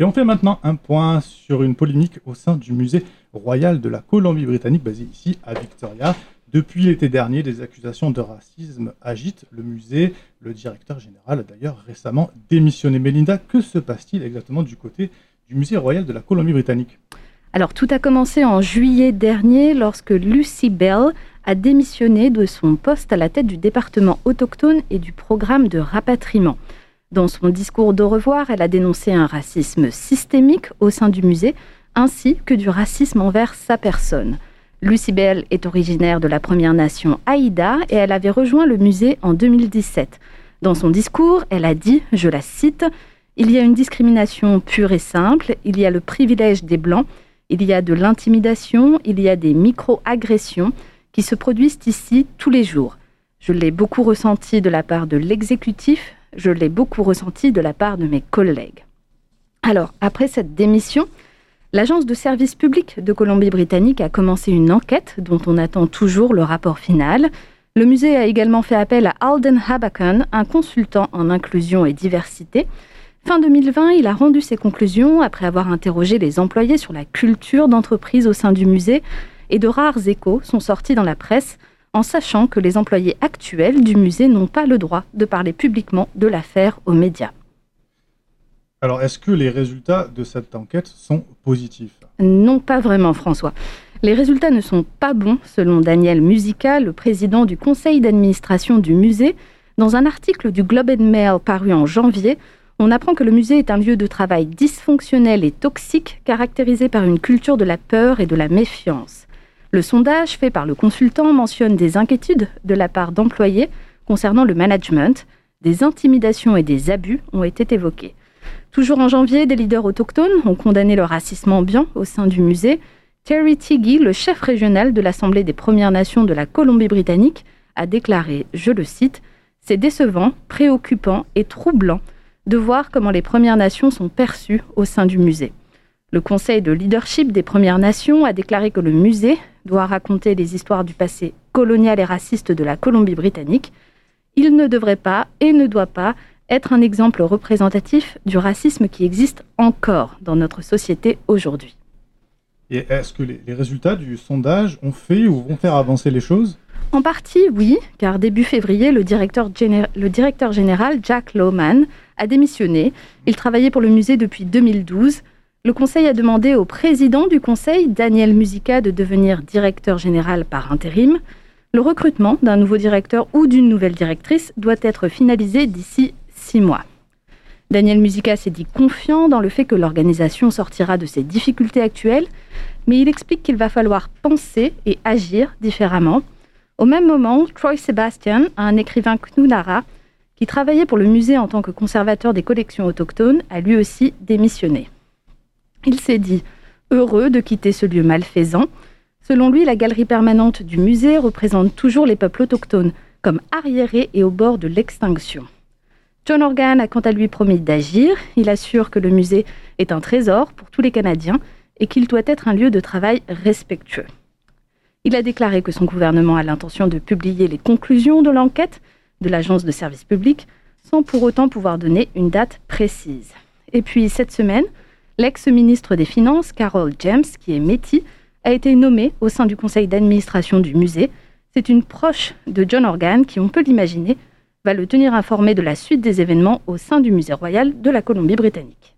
Et on fait maintenant un point sur une polémique au sein du musée royal de la Colombie-Britannique, basé ici à Victoria. Depuis l'été dernier, des accusations de racisme agitent le musée. Le directeur général a d'ailleurs récemment démissionné. Melinda, que se passe-t-il exactement du côté du musée royal de la Colombie-Britannique? Alors tout a commencé en juillet dernier lorsque Lucy Bell a démissionné de son poste à la tête du département autochtone et du programme de rapatriement. Dans son discours d'au revoir, elle a dénoncé un racisme systémique au sein du musée, ainsi que du racisme envers sa personne. Lucy Bell est originaire de la Première Nation Aïda et elle avait rejoint le musée en 2017. Dans son discours, elle a dit, je la cite, Il y a une discrimination pure et simple, il y a le privilège des Blancs, il y a de l'intimidation, il y a des micro-agressions qui se produisent ici tous les jours. Je l'ai beaucoup ressenti de la part de l'exécutif, je l'ai beaucoup ressenti de la part de mes collègues. Alors, après cette démission, l'Agence de service public de Colombie-Britannique a commencé une enquête dont on attend toujours le rapport final. Le musée a également fait appel à Alden Habakan, un consultant en inclusion et diversité. Fin 2020, il a rendu ses conclusions après avoir interrogé les employés sur la culture d'entreprise au sein du musée et de rares échos sont sortis dans la presse en sachant que les employés actuels du musée n'ont pas le droit de parler publiquement de l'affaire aux médias. Alors, est-ce que les résultats de cette enquête sont positifs? Non, pas vraiment, François. Les résultats ne sont pas bons, selon Daniel Musica, le président du conseil d'administration du musée. Dans un article du Globe and Mail paru en janvier, on apprend que le musée est un lieu de travail dysfonctionnel et toxique, caractérisé par une culture de la peur et de la méfiance. Le sondage fait par le consultant mentionne des inquiétudes de la part d'employés concernant le management, des intimidations et des abus ont été évoqués. Toujours en janvier, des leaders autochtones ont condamné le racisme ambiant au sein du musée. Terry Tiggy, le chef régional de l'Assemblée des Premières Nations de la Colombie-Britannique, a déclaré, je le cite, C'est décevant, préoccupant et troublant de voir comment les Premières Nations sont perçues au sein du musée. Le Conseil de leadership des Premières Nations a déclaré que le musée doit raconter les histoires du passé colonial et raciste de la Colombie-Britannique. Il ne devrait pas et ne doit pas être un exemple représentatif du racisme qui existe encore dans notre société aujourd'hui. Et est-ce que les, résultats du sondage ont fait ou vont faire avancer les choses? En partie, oui, car début février, le directeur, le directeur général Jack Lowman a démissionné. Il travaillait pour le musée depuis 2012. Le Conseil a demandé au président du Conseil, Daniel Musica, de devenir directeur général par intérim. Le recrutement d'un nouveau directeur ou d'une nouvelle directrice doit être finalisé d'ici six mois. Daniel Musica s'est dit confiant dans le fait que l'organisation sortira de ses difficultés actuelles, mais il explique qu'il va falloir penser et agir différemment. Au même moment, Troy Sebastian, un écrivain Knunara, qui travaillait pour le musée en tant que conservateur des collections autochtones, a lui aussi démissionné. Il s'est dit heureux de quitter ce lieu malfaisant. Selon lui, la galerie permanente du musée représente toujours les peuples autochtones comme arriérés et au bord de l'extinction. John Organ a quant à lui promis d'agir. Il assure que le musée est un trésor pour tous les Canadiens et qu'il doit être un lieu de travail respectueux. Il a déclaré que son gouvernement a l'intention de publier les conclusions de l'enquête de l'Agence de service public sans pour autant pouvoir donner une date précise. Et puis cette semaine, L'ex-ministre des Finances, Carol James, qui est métis, a été nommée au sein du conseil d'administration du musée. C'est une proche de John Organ qui, on peut l'imaginer, va le tenir informé de la suite des événements au sein du musée royal de la Colombie-Britannique.